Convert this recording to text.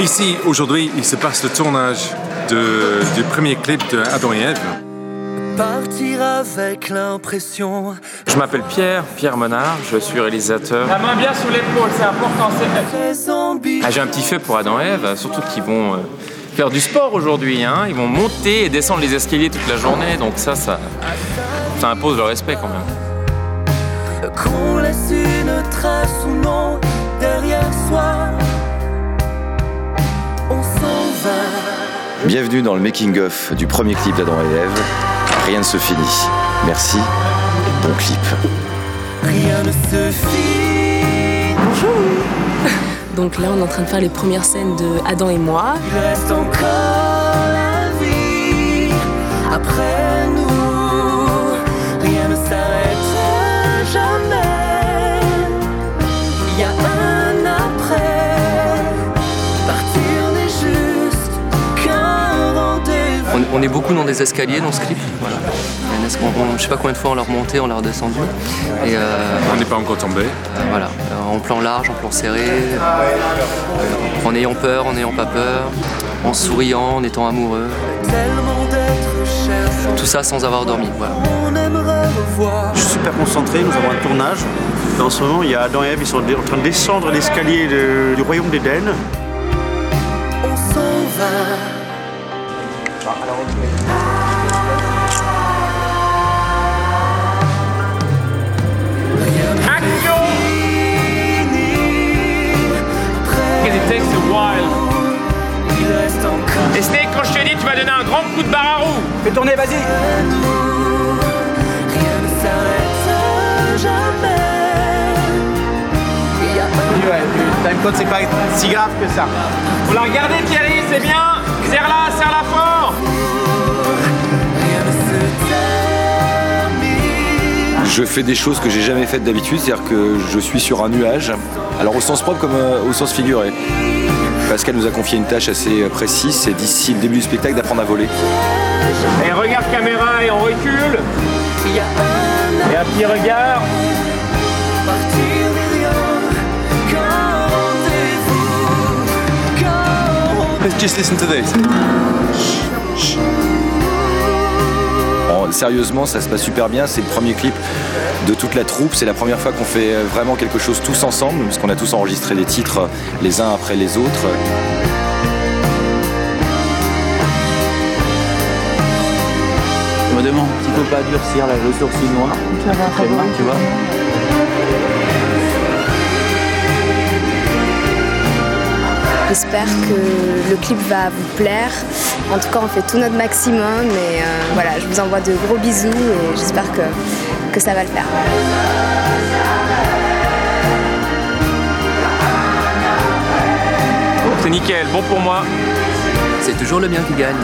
Ici, aujourd'hui, il se passe le tournage de- du premier clip de Adam et Ève. Partir avec l'impression Je m'appelle Pierre, Pierre Menard, je suis réalisateur. La main bien sous l'épaule, c'est important. ambigu. Ah, J'ai un petit fait pour Adam et Ève, surtout qu'ils vont euh, faire du sport aujourd'hui. Hein. Ils vont monter et descendre les escaliers toute la journée, donc ça, ça, ça impose le respect quand même. Qu'on laisse une trace ou non derrière soi. Bienvenue dans le making-of du premier clip d'Adam et Ève. Rien ne se finit. Merci et bon clip. Rien ne se finit. Donc là, on est en train de faire les premières scènes de Adam et moi. Il reste encore la vie après nous. On, est beaucoup dans des escaliers dans ce clip. Voilà. On- on- je sais pas combien de fois on l'a remonté, on l'a redescendu. Et euh, On n'est pas encore tombé. euh, voilà, Euh, en plan large, en plan serré, euh, en ayant peur, en n'ayant pas peur, en souriant, en étant amoureux. Tellement d'être cher. Tout ça sans avoir dormi. Voilà. On aimerait revoir. Je suis super concentré, nous avons un tournage. En ce moment, il y a Adam et Ève, ils sont en train de descendre l'escalier de- du royaume d'Éden. On s'en va. Action It takes a while. Il reste encore Et Snake, quand je te dis, tu vas donner un grand coup de barre à roue. Fais tourner, vas-y nous. Rien ne s'arrête jamais. Il y a un Time code, c'est pas si grave que ça. Faut la regarder, Thierry, c'est bien. Serre-la, serre-la fort. rien Je fais des choses que j'ai jamais faites d'habitude, c'est-à-dire que je suis sur un nuage. Alors au sens propre comme euh, au sens figuré. Pascal nous a confié une tâche assez euh, précise, c'est d'ici le début du spectacle d'apprendre à voler. Et regarde caméra et on recule. Il y a un Et un petit regard. just listen to this. Sérieusement, ça se passe super bien. C'est le premier clip de toute la troupe. C'est la première fois qu'on fait vraiment quelque chose tous ensemble, parce qu'on a tous enregistré des titres les uns après les autres. Je me demande s'il ne faut pas durcir le sourcil noir? Tellement, tu vois? J'espère que le clip va vous plaire. En tout cas, on fait tout notre maximum. Et euh, voilà, je vous envoie de gros bisous et j'espère que, que ça va le faire. C'est nickel, bon pour moi. C'est toujours le bien qui gagne.